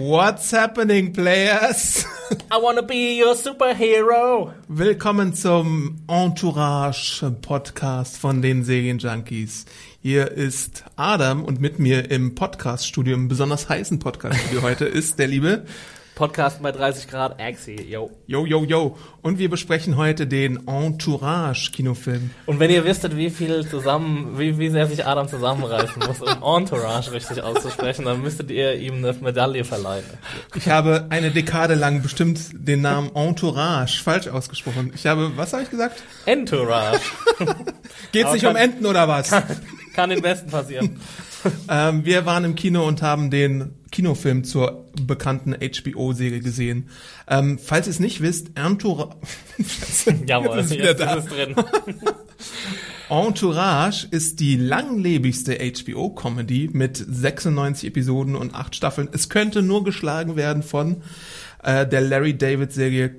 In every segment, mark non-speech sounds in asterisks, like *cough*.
What's happening, players? I wanna be your superhero. Willkommen zum Entourage Podcast von den Serienjunkies. Hier ist Adam und mit mir im Podcaststudio, im besonders heißen Podcaststudio heute ist der liebe Podcast bei 30 Grad Axi, yo. Yo, yo, yo. Und wir besprechen heute den Entourage-Kinofilm. Und wenn ihr wisstet, wie viel zusammen, wie, wie sehr sich Adam zusammenreißen muss, um Entourage richtig auszusprechen, dann müsstet ihr ihm eine Medaille verleihen. Ich habe eine Dekade lang bestimmt den Namen Entourage falsch ausgesprochen. Ich habe, was habe ich gesagt? Entourage. *laughs* Geht's nicht um Enten oder was? Kann, den Besten passieren. *laughs* ähm, wir waren im Kino und haben den Kinofilm zur bekannten HBO-Serie gesehen. Ähm, falls ihr es nicht wisst, Entourage... *laughs* Jawohl, jetzt ist, jetzt, wieder jetzt da. ist es drin. *laughs* Entourage ist die langlebigste HBO-Comedy mit 96 Episoden und 8 Staffeln. Es könnte nur geschlagen werden von äh, der Larry David-Serie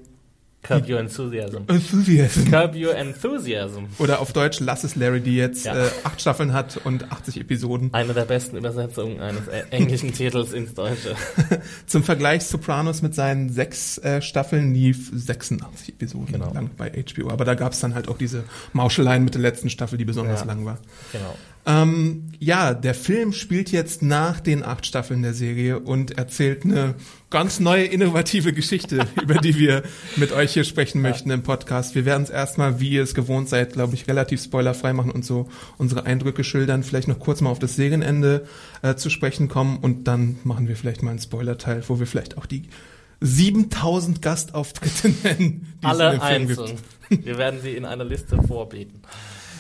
Curb Your Enthusiasm. Enthusiasm. Curb Your Enthusiasm. Oder auf Deutsch Lass es Larry, die jetzt Ja. äh, acht Staffeln hat und 80 Episoden. Eine der besten Übersetzungen eines äh, englischen Titels ins Deutsche. *laughs* Zum Vergleich Sopranos mit seinen sechs äh, Staffeln lief 86 Episoden Genau. lang bei HBO. Aber da gab es dann halt auch diese Mauscheleien mit der letzten Staffel, die besonders Ja. lang war. Genau. Ähm, ja, der Film spielt jetzt nach den acht Staffeln der Serie und erzählt eine ganz neue, innovative Geschichte, *laughs* über die wir mit euch hier sprechen möchten im Podcast. Wir werden es erstmal, wie ihr es gewohnt seid, glaube ich, relativ spoilerfrei machen und so unsere Eindrücke schildern, vielleicht noch kurz mal auf das Serienende äh, zu sprechen kommen und dann machen wir vielleicht mal einen Spoiler-Teil, wo wir vielleicht auch die 7000 Gastauftritte *laughs* nennen, die es in Alle dem Film gibt. einzeln. Wir werden sie in einer Liste vorbieten.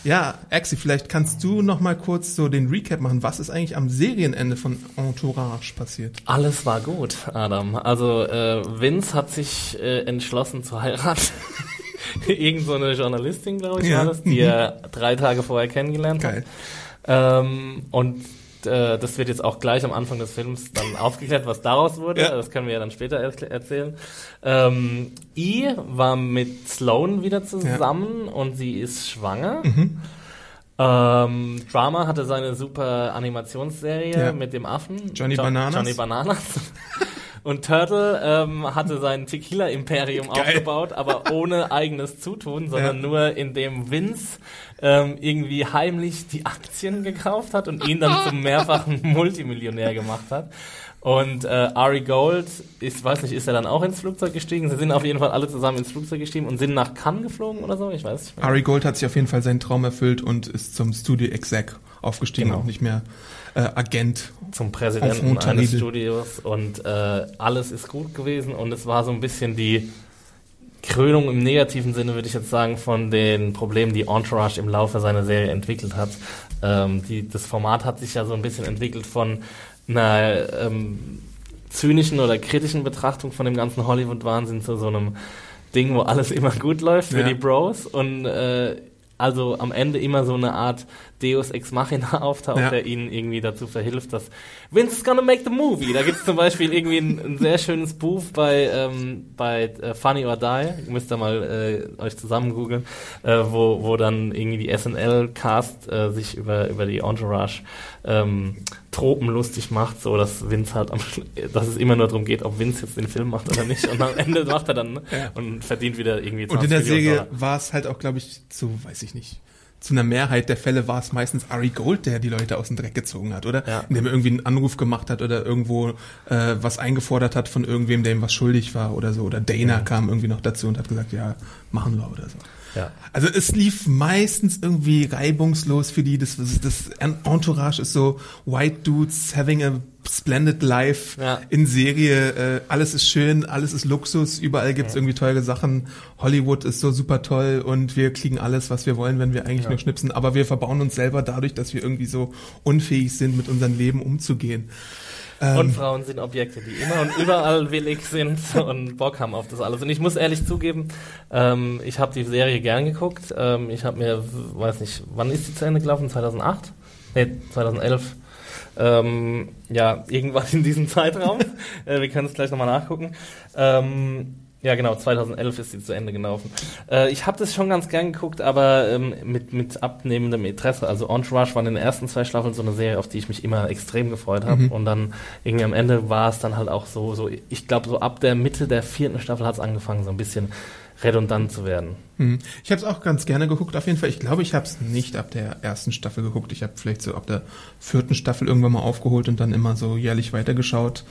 Ja, Axi, vielleicht kannst du noch mal kurz so den Recap machen. Was ist eigentlich am Serienende von Entourage passiert? Alles war gut, Adam. Also äh, Vince hat sich äh, entschlossen zu heiraten. *laughs* Irgend so eine Journalistin, glaube ich, Ja. war das, die er drei Tage vorher kennengelernt Geil. hat. Ähm, und äh, das wird jetzt auch gleich am Anfang des Films dann aufgeklärt, was daraus wurde. Ja. Das können wir ja dann später erzählen. Ähm, I war mit Sloan wieder zusammen und sie ist schwanger. Mhm. Ähm, Drama hatte seine super Animationsserie Ja. mit dem Affen. Johnny Jo- Bananas. Johnny Bananas. *laughs* Und Turtle ähm, hatte sein Tequila-Imperium aufgebaut, aber ohne eigenes Zutun, sondern Ja. nur indem Vince ähm, irgendwie heimlich die Aktien gekauft hat und ihn dann zum *laughs* mehrfachen Multimillionär gemacht hat. Und äh, Ari Gold, ich weiß nicht, ist er dann auch ins Flugzeug gestiegen? Sie sind auf jeden Fall alle zusammen ins Flugzeug gestiegen und sind nach Cannes geflogen oder so? Ich weiß nicht mehr. Ari Gold hat sich auf jeden Fall seinen Traum erfüllt und ist zum Studio Exec aufgestiegen Genau. und nicht mehr äh, Agent. zum Präsidenten eines. Studios und äh, alles ist gut gewesen und es war so ein bisschen die Krönung im negativen Sinne, würde ich jetzt sagen, von den Problemen, die Entourage im Laufe seiner Serie entwickelt hat. Ähm, die, das Format hat sich ja so ein bisschen entwickelt von einer ähm, zynischen oder kritischen Betrachtung von dem ganzen Hollywood-Wahnsinn zu so einem Ding, wo alles immer gut läuft für Ja. die Bros und äh, also am Ende immer so eine Art Deus Ex Machina *laughs* auftaucht, Ja. der ihnen irgendwie dazu verhilft, dass Vince is gonna make the movie. Da gibt es zum Beispiel irgendwie ein, ein sehr schönes Buch bei, ähm, bei äh, Funny or Die, Ihr müsst ihr mal äh, euch zusammen googeln, äh, wo, wo dann irgendwie die SNL-Cast äh, sich über, über die Entourage ähm, Tropen lustig macht, so dass Vince halt am, *laughs* dass es immer nur darum geht, ob Vince jetzt den Film macht oder nicht. Und am Ende macht er dann ne? Ja. und verdient wieder irgendwie 20 Und in der Serie war es halt auch, glaube ich, zu, weiß ich nicht, zu einer Mehrheit der Fälle war es meistens Ari Gold, der die Leute aus dem Dreck gezogen hat, oder? Ja. Indem er irgendwie einen Anruf gemacht hat oder irgendwo äh, was eingefordert hat von irgendwem, der ihm was schuldig war oder so. Oder Dana kam irgendwie noch dazu und hat gesagt, ja, machen wir oder so. Ja. Also es lief meistens irgendwie reibungslos für die. Das, das Entourage ist so White Dudes having a splendid life ja. in Serie. Äh, alles ist schön, alles ist Luxus, überall gibt's ja. irgendwie tolle Sachen. Hollywood ist so super toll und wir kriegen alles, was wir wollen, wenn wir eigentlich ja. nur schnipsen. Aber wir verbauen uns selber dadurch, dass wir irgendwie so unfähig sind, mit unserem Leben umzugehen. Ähm, und Frauen sind Objekte, die immer und überall willig sind und Bock haben auf das alles. Und ich muss ehrlich zugeben, ähm, ich habe die Serie gern geguckt. Ähm, ich habe mir, weiß nicht, wann ist die zu Ende gelaufen? 2008? Nee, 2011. Ähm, ja, irgendwann in diesem Zeitraum. *laughs* äh, wir können es gleich nochmal nachgucken. Ähm, ja, genau, 2011 ist sie zu Ende gelaufen. Äh, ich habe das schon ganz gern geguckt, aber ähm, mit, mit abnehmendem Interesse. Also Entourage war in den ersten zwei Staffeln so eine Serie, auf die ich mich immer extrem gefreut habe. Mhm. Und dann irgendwie am Ende war es dann halt auch so, so ich glaube, so ab der Mitte der vierten Staffel hat es angefangen, so ein bisschen redundant zu werden. Mhm. Ich habe es auch ganz gerne geguckt, auf jeden Fall. Ich glaube, ich habe es nicht ab der ersten Staffel geguckt. Ich habe vielleicht so ab der vierten Staffel irgendwann mal aufgeholt und dann immer so jährlich weitergeschaut.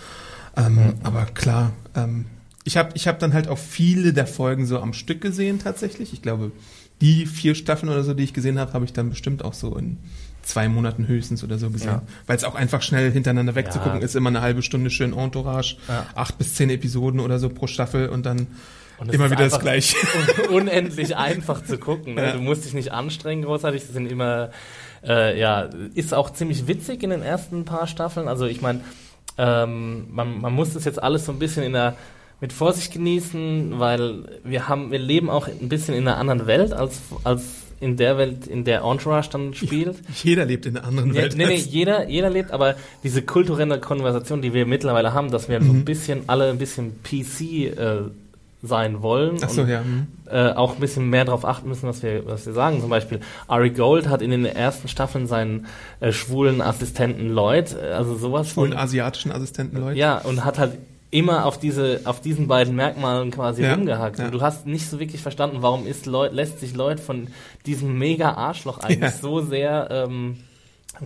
Ähm, mhm. Aber klar, ähm, ich habe ich hab dann halt auch viele der Folgen so am Stück gesehen tatsächlich. Ich glaube, die vier Staffeln oder so, die ich gesehen habe, habe ich dann bestimmt auch so in zwei Monaten höchstens oder so gesehen. Ja. Weil es auch einfach schnell hintereinander wegzugucken ja. ist, immer eine halbe Stunde schön Entourage, ja. acht bis zehn Episoden oder so pro Staffel und dann und immer wieder das Gleiche. *laughs* unendlich einfach zu gucken. Ne? Du musst dich nicht anstrengen großartig. Das sind immer, äh, ja, ist auch ziemlich witzig in den ersten paar Staffeln. Also ich meine, ähm, man, man muss das jetzt alles so ein bisschen in der mit Vorsicht genießen, weil wir haben, wir leben auch ein bisschen in einer anderen Welt als, als in der Welt, in der Entourage dann spielt. *laughs* Jeder lebt in einer anderen Welt. Ja, nee, nee, jeder, jeder lebt, aber diese kulturelle Konversation, die wir mittlerweile haben, dass wir mhm. so ein bisschen, alle ein bisschen PC äh, sein wollen Ach so, und ja. Mhm. äh, auch ein bisschen mehr darauf achten müssen, was wir, was wir sagen. Zum Beispiel Ari Gold hat in den ersten Staffeln seinen äh, schwulen Assistenten Lloyd, äh, also sowas. Schwulen von, asiatischen Assistenten Lloyd. Ja, und hat halt immer auf diese auf diesen beiden Merkmalen quasi ja, rumgehackt. Ja. Und du hast nicht so wirklich verstanden, warum ist Leut, lässt sich Leute von diesem mega Arschloch eigentlich ja. so sehr ähm,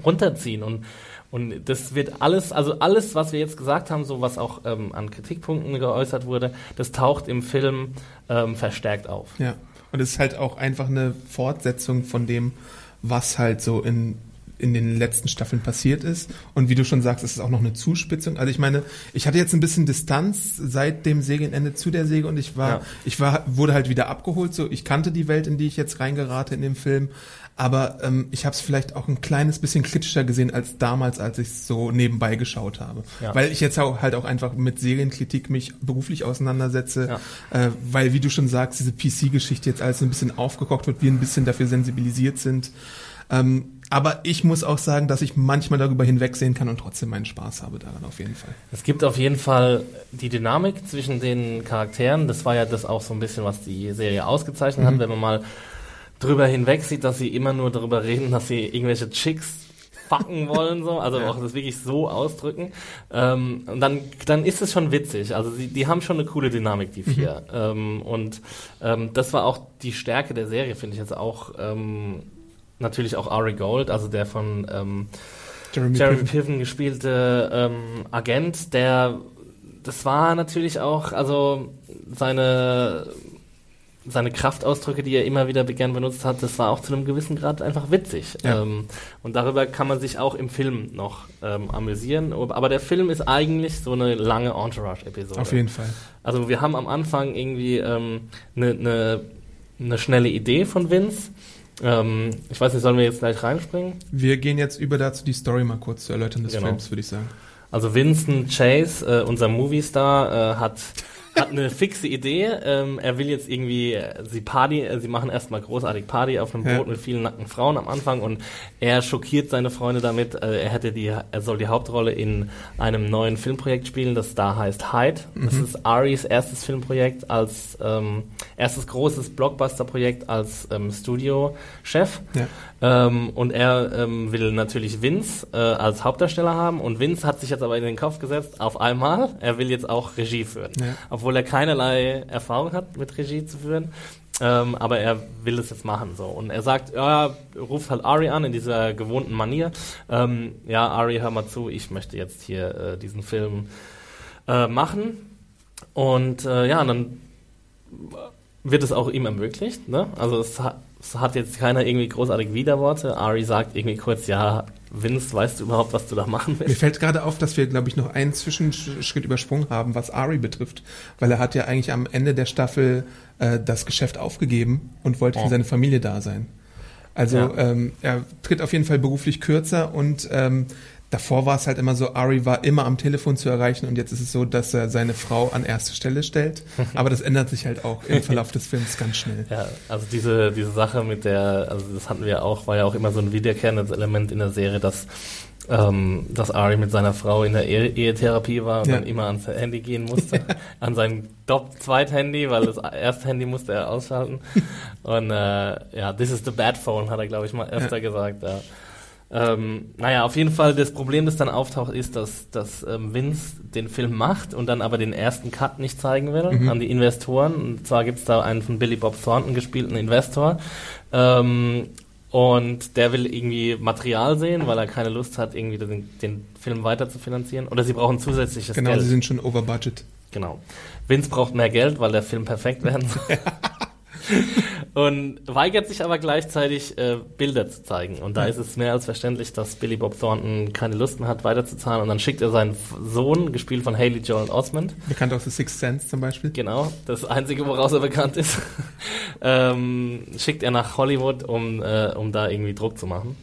runterziehen und und das wird alles, also alles, was wir jetzt gesagt haben, so was auch ähm, an Kritikpunkten geäußert wurde, das taucht im Film ähm, verstärkt auf. Ja. Und es ist halt auch einfach eine Fortsetzung von dem, was halt so in in den letzten Staffeln passiert ist. Und wie du schon sagst, ist es auch noch eine Zuspitzung. Also ich meine, ich hatte jetzt ein bisschen Distanz seit dem Serienende zu der Säge und ich war, ja. ich war, wurde halt wieder abgeholt. So, ich kannte die Welt, in die ich jetzt reingerate in dem Film. Aber ähm, ich habe es vielleicht auch ein kleines bisschen kritischer gesehen als damals, als ich so nebenbei geschaut habe. Ja. Weil ich jetzt auch halt auch einfach mit Serienkritik mich beruflich auseinandersetze. Ja. Äh, weil, wie du schon sagst, diese PC-Geschichte jetzt alles ein bisschen aufgekocht wird, wir ein bisschen dafür sensibilisiert sind. Ähm, aber ich muss auch sagen, dass ich manchmal darüber hinwegsehen kann und trotzdem meinen Spaß habe daran auf jeden Fall. Es gibt auf jeden Fall die Dynamik zwischen den Charakteren. Das war ja das auch so ein bisschen, was die Serie ausgezeichnet mhm. hat, wenn man mal drüber hinweg sieht, dass sie immer nur darüber reden, dass sie irgendwelche Chicks fucken *laughs* wollen, so, also ja. auch das wirklich so ausdrücken. Ähm, und dann, dann ist es schon witzig. Also sie, die haben schon eine coole Dynamik, die vier. Mhm. Ähm, und ähm, das war auch die Stärke der Serie, finde ich jetzt auch. Ähm, natürlich auch Ari Gold, also der von ähm, Jeremy, Jeremy Piven. Piven gespielte ähm, Agent, der das war natürlich auch, also seine seine Kraftausdrücke, die er immer wieder gern benutzt hat, das war auch zu einem gewissen Grad einfach witzig. Ja. Ähm, und darüber kann man sich auch im Film noch ähm, amüsieren. Aber der Film ist eigentlich so eine lange Entourage-Episode. Auf jeden Fall. Also wir haben am Anfang irgendwie eine ähm, ne, ne, ne schnelle Idee von Vince ähm, ich weiß nicht, sollen wir jetzt gleich reinspringen? Wir gehen jetzt über dazu, die Story mal kurz zu erläutern des genau. Films, würde ich sagen. Also Vincent Chase, äh, unser Movie-Star, äh, hat hat eine fixe Idee. Ähm, er will jetzt irgendwie, äh, sie Party, äh, sie machen erstmal großartig Party auf einem Boot ja. mit vielen nackten Frauen am Anfang und er schockiert seine Freunde damit. Äh, er hätte die, er soll die Hauptrolle in einem neuen Filmprojekt spielen, das da heißt Hyde. Mhm. Das ist Aris erstes Filmprojekt als ähm, erstes großes Blockbuster-Projekt als ähm, Studiochef. Ja. Ähm, und er ähm, will natürlich Vince äh, als Hauptdarsteller haben und Vince hat sich jetzt aber in den Kopf gesetzt, auf einmal, er will jetzt auch Regie führen. Ja. Obwohl er keinerlei Erfahrung hat, mit Regie zu führen. Ähm, aber er will es jetzt machen so und er sagt, ja, ruft halt Ari an in dieser gewohnten Manier. Ähm, ja, Ari, hör mal zu, ich möchte jetzt hier äh, diesen Film äh, machen und äh, ja, dann wird es auch ihm ermöglicht. Ne? Also es hat, es hat jetzt keiner irgendwie großartig Widerworte. Ari sagt irgendwie kurz, ja, Vince, weißt du überhaupt, was du da machen willst? Mir fällt gerade auf, dass wir, glaube ich, noch einen Zwischenschritt übersprungen haben, was Ari betrifft. Weil er hat ja eigentlich am Ende der Staffel äh, das Geschäft aufgegeben und wollte Oh. für seine Familie da sein. Also Ja. ähm, er tritt auf jeden Fall beruflich kürzer und ähm, davor war es halt immer so, Ari war immer am Telefon zu erreichen und jetzt ist es so, dass er seine Frau an erste Stelle stellt. *laughs* Aber das ändert sich halt auch im Verlauf des Films ganz schnell. Ja, also diese, diese Sache mit der, also das hatten wir auch, war ja auch immer so ein wiederkehrendes Element in der Serie, dass, ähm, dass Ari mit seiner Frau in der Ehe Ehetherapie war und Ja. dann immer ans Handy gehen musste, *laughs* an sein Zweithandy, weil das erste Handy musste er ausschalten. *laughs* Und äh, ja, this is the bad phone, hat er, glaube ich, mal öfter gesagt. Ja. Ähm, naja, auf jeden Fall, das Problem, das dann auftaucht, ist, dass, dass ähm, Vince den Film macht und dann aber den ersten Cut nicht zeigen will Mhm. an die Investoren. Und zwar gibt's da einen von Billy Bob Thornton gespielten Investor. Ähm, und der will irgendwie Material sehen, weil er keine Lust hat, irgendwie den, den Film weiter zu finanzieren. Oder sie brauchen zusätzliches Genau, Geld. sie sind schon over budget. Genau. Vince braucht mehr Geld, weil der Film perfekt werden soll. *laughs* *laughs* und weigert sich aber gleichzeitig, äh, Bilder zu zeigen. Und da ist es mehr als verständlich, dass Billy Bob Thornton keine Lust mehr hat, weiterzuzahlen. Und dann schickt er seinen Sohn, gespielt von Haley Joel Osment, Bekannt aus The Sixth Sense zum Beispiel. genau, das einzige, woraus er bekannt ist, *laughs* ähm, schickt er nach Hollywood, um, äh, um da irgendwie Druck zu machen.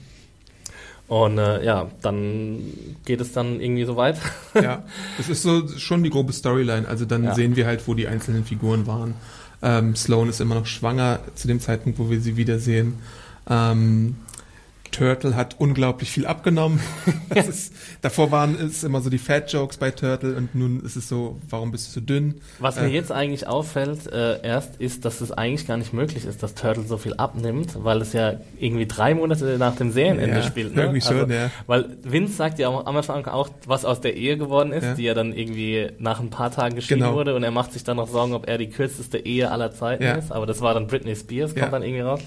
Und äh, ja, dann geht es dann irgendwie so weit. Ja, *laughs* das ist so schon die grobe Storyline. Also dann Ja. sehen wir halt, wo die einzelnen Figuren waren. Ähm, Sloane ist immer noch schwanger zu dem Zeitpunkt, wo wir sie wiedersehen. Ähm, Turtle hat unglaublich viel abgenommen. *laughs* ist, davor waren es immer so die Fat Jokes bei Turtle und nun ist es so, warum bist du so dünn? Was mir Äh. jetzt eigentlich auffällt, äh, erst ist, dass es eigentlich gar nicht möglich ist, dass Turtle so viel abnimmt, weil es ja irgendwie drei Monate nach dem Serienende Ja, spielt. Ne? irgendwie schon, ja. Weil Vince sagt ja am Anfang auch, was aus der Ehe geworden ist, Ja. die ja dann irgendwie nach ein paar Tagen geschieden Genau. wurde und er macht sich dann noch Sorgen, ob er die kürzeste Ehe aller Zeiten Ja. ist. Aber das war dann Britney Spears, kommt dann irgendwie raus.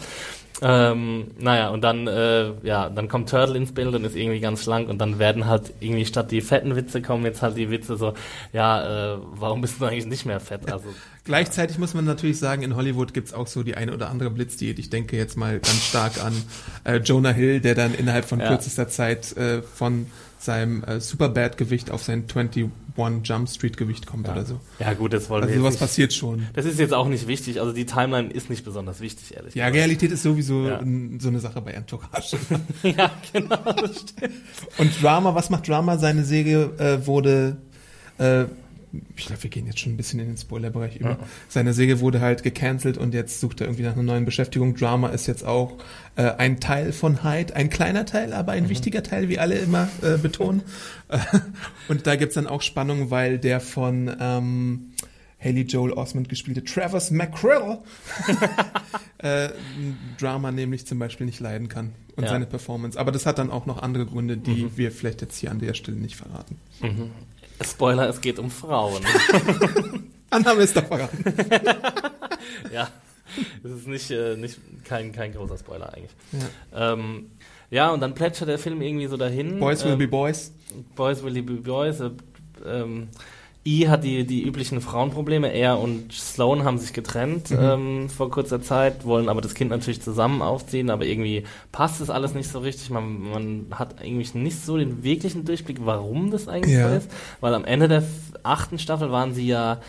Ähm, naja, und dann, äh, ja, dann kommt Turtle ins Bild und ist irgendwie ganz schlank und dann werden halt irgendwie statt die fetten Witze kommen jetzt halt die Witze so, ja, äh, warum bist du eigentlich nicht mehr fett? Also, *laughs* Gleichzeitig muss man natürlich sagen, in Hollywood gibt's auch so die eine oder andere Blitzdiät. Ich denke jetzt mal ganz stark an äh, Jonah Hill, der dann innerhalb von Ja. kürzester Zeit äh, von seinem äh, Superbad-Gewicht auf sein 21 Jump Street-Gewicht kommt oder so. ja gut, das wollen Also wir sowas jetzt nicht. passiert schon. Das ist jetzt auch nicht wichtig, also die Timeline ist nicht besonders wichtig, ehrlich Ja, gesagt. Realität ist sowieso Ja. so eine Sache bei Entourage. *laughs* ja, genau, das stimmt. Und Drama, was macht Drama? Seine Serie äh, wurde, äh, ich glaube, wir gehen jetzt schon ein bisschen in den Spoilerbereich über. Ja. Seine Serie wurde halt gecancelt und jetzt sucht er irgendwie nach einer neuen Beschäftigung. Drama ist jetzt auch äh, ein Teil von Hyde, ein kleiner Teil, aber ein wichtiger Teil, wie alle immer äh, betonen. *laughs* Und da gibt's dann auch Spannung, weil der von ähm, Haley Joel Osment gespielte Travis McCrill *laughs* äh, Drama nämlich zum Beispiel nicht leiden kann und Ja. seine Performance. Aber das hat dann auch noch andere Gründe, die Mhm. wir vielleicht jetzt hier an der Stelle nicht verraten. Mhm. Spoiler, es geht um Frauen. *laughs* Annahme ist doch verraten. *laughs* ja, das ist nicht, äh, nicht kein, kein großer Spoiler eigentlich. Ja. Ähm, ja, und dann plätschert der Film irgendwie so dahin. Boys will ähm, be boys. Boys will be boys. Äh, ähm, I hat die, die üblichen Frauenprobleme. Er und Sloan haben sich getrennt Mhm. ähm, vor kurzer Zeit, wollen aber das Kind natürlich zusammen aufziehen, aber irgendwie passt es alles nicht so richtig. Man, man hat eigentlich nicht so den wirklichen Durchblick, warum das eigentlich Ja. so ist. Weil am Ende der achten Staffel waren sie ja,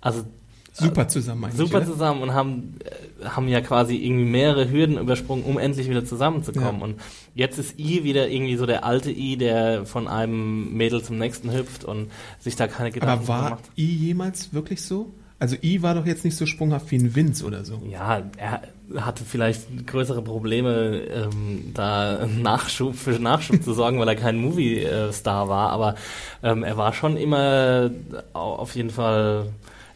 also Super zusammen eigentlich. super oder? zusammen und haben, äh, haben ja quasi irgendwie mehrere Hürden übersprungen, um endlich wieder zusammenzukommen. Ja. Und jetzt ist I wieder irgendwie so der alte I, der von einem Mädel zum nächsten hüpft und sich da keine Gedanken Aber drüber war macht. I jemals wirklich so? Also I war doch jetzt nicht so sprunghaft wie ein Vince oder so. Ja, er hatte vielleicht größere Probleme, ähm, da Nachschub für Nachschub zu sorgen, weil er kein Movie-Star war. Aber ähm, er war schon immer au- auf jeden Fall.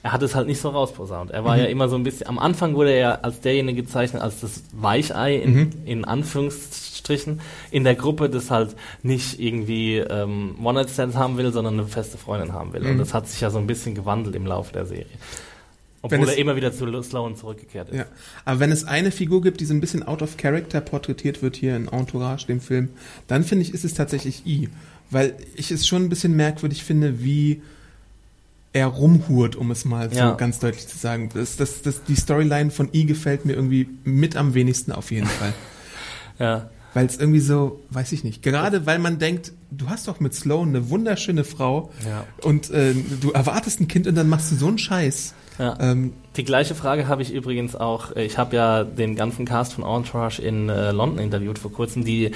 Er hat es halt nicht so rausposaunt. Er war Mhm. ja immer so ein bisschen. Am Anfang wurde er ja als derjenige gezeichnet, als das Weichei in, Mhm. in Anführungsstrichen in der Gruppe, das halt nicht irgendwie ähm, One-Night-Stands haben will, sondern eine feste Freundin haben will. Mhm. Und das hat sich ja so ein bisschen gewandelt im Laufe der Serie. Obwohl es- er immer wieder zu Sloan zurückgekehrt ist. Ja. Aber wenn es eine Figur gibt, die so ein bisschen out of character porträtiert wird hier in Entourage, dem Film, dann finde ich, ist es tatsächlich I. Weil ich es schon ein bisschen merkwürdig finde, wie er rumhurt, um es mal so Ja. ganz deutlich zu sagen. Das, das, das, die Storyline von I gefällt mir irgendwie mit am wenigsten auf jeden Fall. *laughs* Ja. Weil es irgendwie so, weiß ich nicht, gerade weil man denkt, du hast doch mit Sloan eine wunderschöne Frau Ja. und äh, du erwartest ein Kind und dann machst du so einen Scheiß. Ja. Ähm, Die gleiche Frage habe ich übrigens auch, ich habe ja den ganzen Cast von Entourage in äh, London interviewt vor kurzem, die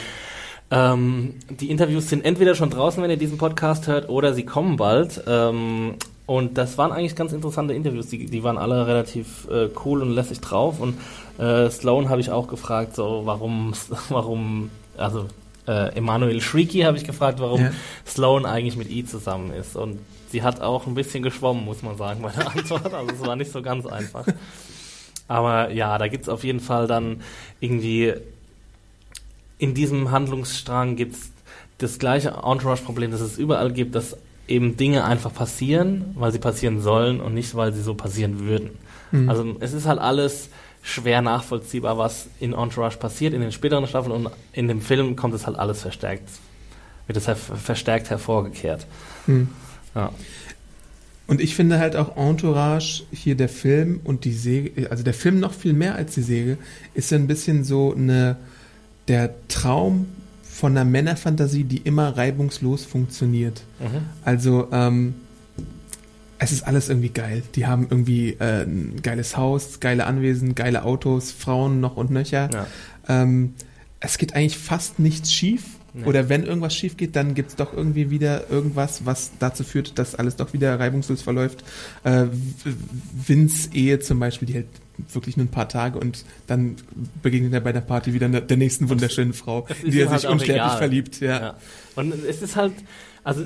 ähm, die Interviews sind entweder schon draußen, wenn ihr diesen Podcast hört, oder sie kommen bald. Ähm, und das waren eigentlich ganz interessante Interviews. Die, die waren alle relativ äh, cool und lässig drauf. Und äh, Sloan habe ich auch gefragt, so warum, *laughs* warum, also äh, Emanuel Shrieky habe ich gefragt, warum Ja. Sloan eigentlich mit I zusammen ist. Und sie hat auch ein bisschen geschwommen, muss man sagen, bei der *laughs* Antwort. Also es war nicht so ganz einfach. Aber ja, da gibt's auf jeden Fall dann irgendwie in diesem Handlungsstrang gibt's das gleiche Entourage-Problem, das es überall gibt, dass eben Dinge einfach passieren, weil sie passieren sollen und nicht, weil sie so passieren würden. Mhm. Also es ist halt alles schwer nachvollziehbar, was in Entourage passiert, in den späteren Staffeln und in dem Film kommt es halt alles verstärkt, wird es halt verstärkt hervorgekehrt. hm. Ja. Und ich finde halt auch Entourage, hier der Film und die Serie, also der Film noch viel mehr als die Serie, ist ja ein bisschen so eine, der Traum von einer Männerfantasie, die immer reibungslos funktioniert. Mhm. Also, ähm, es ist alles irgendwie geil. Die haben irgendwie äh, ein geiles Haus, geile Anwesen, geile Autos, Frauen noch und nöcher. Ja. Ähm, es geht eigentlich fast nichts schief. Nee. Oder wenn irgendwas schief geht, dann gibt's doch irgendwie wieder irgendwas, was dazu führt, dass alles doch wieder reibungslos verläuft. Äh, Vince Ehe zum Beispiel, die hält wirklich nur ein paar Tage und dann begegnet er bei der Party wieder der, nächsten wunderschönen Frau, in die er halt sich auch unsterblich egal. verliebt. Ja. Ja. Und es ist halt, also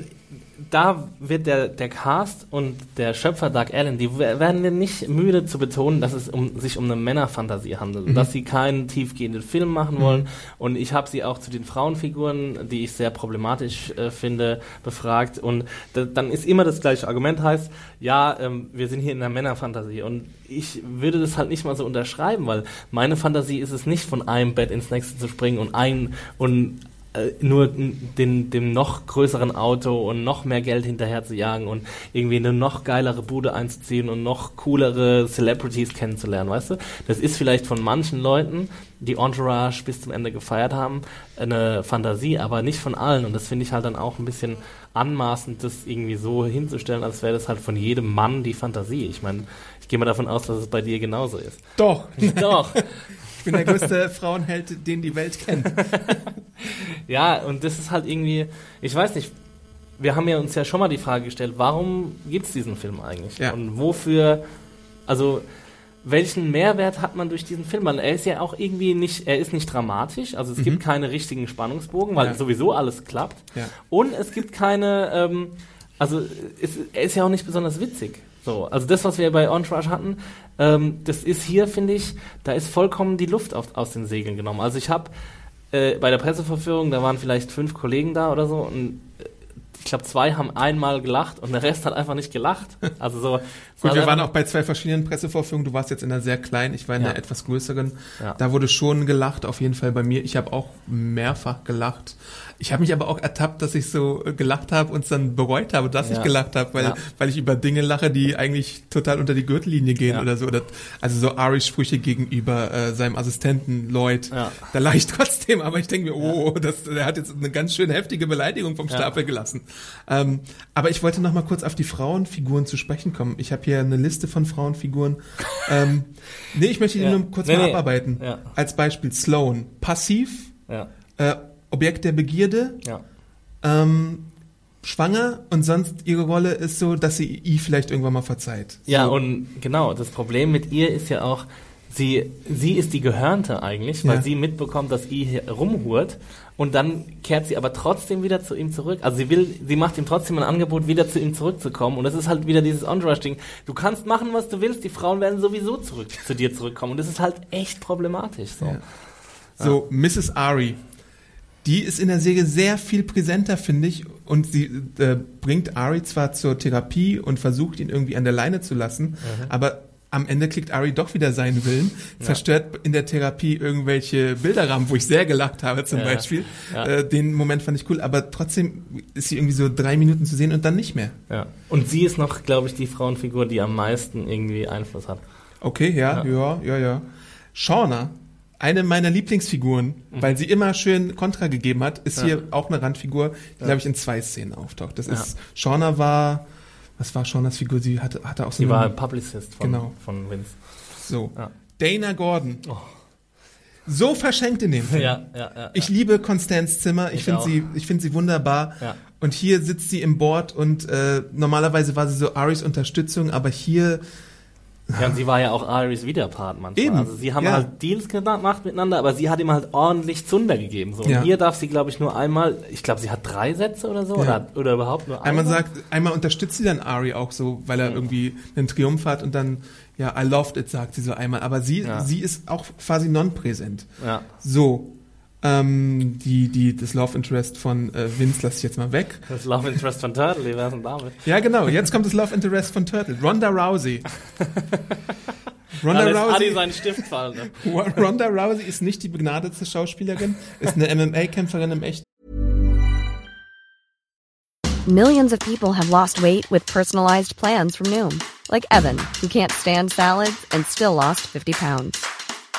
da wird der, der Cast und der Schöpfer Doug Allen, die we- werden nicht müde zu betonen, dass es um, sich um eine Männerfantasie handelt, Mhm. dass sie keinen tiefgehenden Film machen wollen. Und ich habe sie auch zu den Frauenfiguren, die ich sehr problematisch äh, finde, befragt. Und da, dann ist immer das gleiche Argument, heißt, ja, ähm, wir sind hier in einer Männerfantasie. Und ich würde das halt nicht mal so unterschreiben, weil meine Fantasie ist es nicht, von einem Bett ins nächste zu springen und ein und nur den, dem noch größeren Auto und noch mehr Geld hinterher zu jagen und irgendwie eine noch geilere Bude einzuziehen und noch coolere Celebrities kennenzulernen, weißt du? Das ist vielleicht von manchen Leuten, die Entourage bis zum Ende gefeiert haben, eine Fantasie, aber nicht von allen. Und das finde ich halt dann auch ein bisschen anmaßend, das irgendwie so hinzustellen, als wäre das halt von jedem Mann die Fantasie. Ich meine, ich gehe mal davon aus, dass es bei dir genauso ist. Doch, Doch. *laughs* ich bin der größte Frauenheld, den die Welt kennt. *laughs* Ja, und das ist halt irgendwie, ich weiß nicht, wir haben ja uns ja schon mal die Frage gestellt, warum gibt es diesen Film eigentlich? Ja. Und wofür, also welchen Mehrwert hat man durch diesen Film? Weil er ist ja auch irgendwie nicht, er ist nicht dramatisch, also es gibt keine richtigen Spannungsbogen, weil Mhm. Ja. sowieso alles klappt. Ja. Und es gibt keine, ähm, also es, er ist ja auch nicht besonders witzig. So, also das, was wir bei Entourage hatten, ähm, das ist hier, finde ich, da ist vollkommen die Luft auf, aus den Segeln genommen. Also ich habe äh, bei der Presseverführung, da waren vielleicht fünf Kollegen da oder so und äh, ich glaube, zwei haben einmal gelacht und der Rest hat einfach nicht gelacht. Also so. Gut, wir waren auch bei zwei verschiedenen Pressevorführungen. Du warst jetzt in einer sehr kleinen, ich war in Ja. einer etwas größeren. Ja. Da wurde schon gelacht, auf jeden Fall bei mir. Ich habe auch mehrfach gelacht. Ich habe mich aber auch ertappt, dass ich so gelacht habe und es dann bereut habe, dass Ja. ich gelacht habe, weil, weil ich über Dinge lache, die eigentlich total unter die Gürtellinie gehen oder so. Oder, also so Ari-Sprüche gegenüber äh, seinem Assistenten Lloyd. Da lache ich trotzdem, aber ich denke mir, oh, das, der hat jetzt eine ganz schön heftige Beleidigung vom. Stapel gelassen. Ähm, aber ich wollte noch mal kurz auf die Frauenfiguren zu sprechen kommen. Ich habe hier eine Liste von Frauenfiguren. ähm, nee, ich möchte die Ja. nur kurz Nee, mal nee. abarbeiten. Ja. Als Beispiel Sloan. Passiv, Ja, äh, Objekt der Begierde, ähm, schwanger und sonst ihre Rolle ist so, dass sie I vielleicht irgendwann mal verzeiht. Ja, so. und genau, das Problem mit ihr ist ja auch, sie, sie ist die Gehörnte eigentlich, weil Ja. sie mitbekommt, dass I hier rumhurt und dann kehrt sie aber trotzdem wieder zu ihm zurück. Also sie will, sie macht ihm trotzdem ein Angebot, wieder zu ihm zurückzukommen und das ist halt wieder dieses Entourage-Ding. Du kannst machen, was du willst, die Frauen werden sowieso zurück zu dir zurückkommen und das ist halt echt problematisch. So. Ja. So, Mrs. Ari. Die ist in der Serie sehr viel präsenter, finde ich. Und sie äh, bringt Ari zwar zur Therapie und versucht ihn irgendwie an der Leine zu lassen, aber am Ende kriegt Ari doch wieder seinen Willen, zerstört in der Therapie irgendwelche Bilderrahmen, wo ich sehr gelacht habe zum Ja. Beispiel. Ja. Äh, den Moment fand ich cool, aber trotzdem ist sie irgendwie so drei Minuten zu sehen und dann nicht mehr. Ja. Und sie ist noch, glaube ich, die Frauenfigur, die am meisten irgendwie Einfluss hat. Okay, ja, ja, ja, ja. Shauna, eine meiner Lieblingsfiguren, weil sie immer schön Kontra gegeben hat, ist Mhm. Ja. hier auch eine Randfigur, die, glaube ich, in zwei Szenen auftaucht. Das Ja. ist, Shauna war, was war Shaunas Figur? Sie hatte, hatte auch so Sie war Publicist von, Genau. von Vince. so. Ja. Dana Gordon. Oh. So verschenkt in dem Film. Ja, ja, ja. Ich liebe Constance Zimmer. Ich, finde sie, ich finde sie wunderbar. Und hier sitzt sie im Board und äh, normalerweise war sie so Aris Unterstützung, aber hier Ja, und sie war ja auch Aris Widerpart manchmal. Eben, Also sie haben ja. halt Deals gemacht miteinander, aber sie hat ihm halt ordentlich Zunder gegeben. So. Und Ja. hier darf sie, glaube ich, nur einmal, ich glaube, sie hat drei Sätze oder so, Ja. oder, oder überhaupt nur einmal einen. sagt, einmal unterstützt sie dann Ari auch so, weil er irgendwie einen Triumph hat und dann ja, I loved it, sagt sie so einmal. Aber sie, sie ist auch quasi non-präsent. Ja, So, ähm, die, die, das Love Interest von äh, Vince lasse ich jetzt mal weg. das Love Interest von Turtle, wie wär's denn damit? Ja, genau. Jetzt kommt das Love Interest von Turtle. Ronda Rousey. Da *laughs* Ronda Adi Rousey, seinen Stift fallen. Ne? *laughs* Ronda Rousey ist nicht die begnadete Schauspielerin, ist eine MMA-Kämpferin im Echten. Millions of people have lost weight with personalized plans from Noom, like Evan, who can't stand salads and still lost 50 pounds.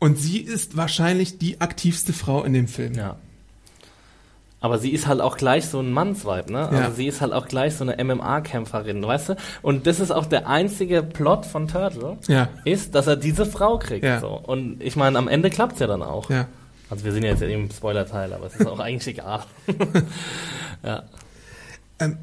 Und sie ist wahrscheinlich die aktivste Frau in dem Film. Ja. Aber sie ist halt auch gleich so ein Mannsweib, ne? Also Ja. sie ist halt auch gleich so eine MMA-Kämpferin, weißt du? Und das ist auch der einzige Plot von Turtle, Ja. ist, dass er diese Frau kriegt. Ja. So. Und ich meine, am Ende klappt's ja dann auch. Ja. Also wir sind ja jetzt im Spoiler-Teil, aber es ist auch *laughs* eigentlich egal. *laughs* ja. Ähm,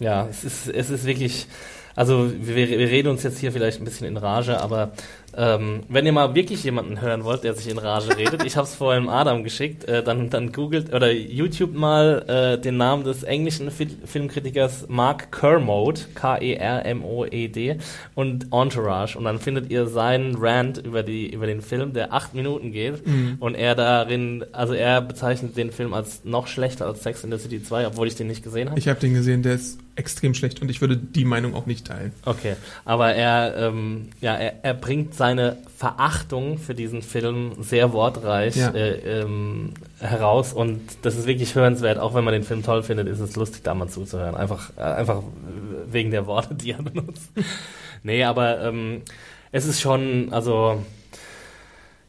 Ja, es ist, es ist wirklich, also wir, wir reden uns jetzt hier vielleicht ein bisschen in Rage, aber ähm, wenn ihr mal wirklich jemanden hören wollt, der sich in Rage redet, ich habe es vorhin Adam geschickt, äh, dann, dann googelt oder YouTube mal äh, den Namen des englischen Fil Filmkritikers Mark Kermode, K-E-R-M-O-E-D und Entourage und dann findet ihr seinen Rant über, die, über den Film, der acht Minuten geht und er darin, also er bezeichnet den Film als noch schlechter als Sex in the City 2, obwohl ich den nicht gesehen habe. Ich habe den gesehen, der ist extrem schlecht und ich würde die Meinung auch nicht teilen. Okay, aber er, ähm, ja, er, er bringt seine Verachtung für diesen Film sehr wortreich Ja. äh, ähm, heraus und das ist wirklich hörenswert. Auch wenn man den Film toll findet, ist es lustig, da mal zuzuhören. Einfach, äh, einfach wegen der Worte, die er benutzt. *laughs* nee, aber ähm, es ist schon, also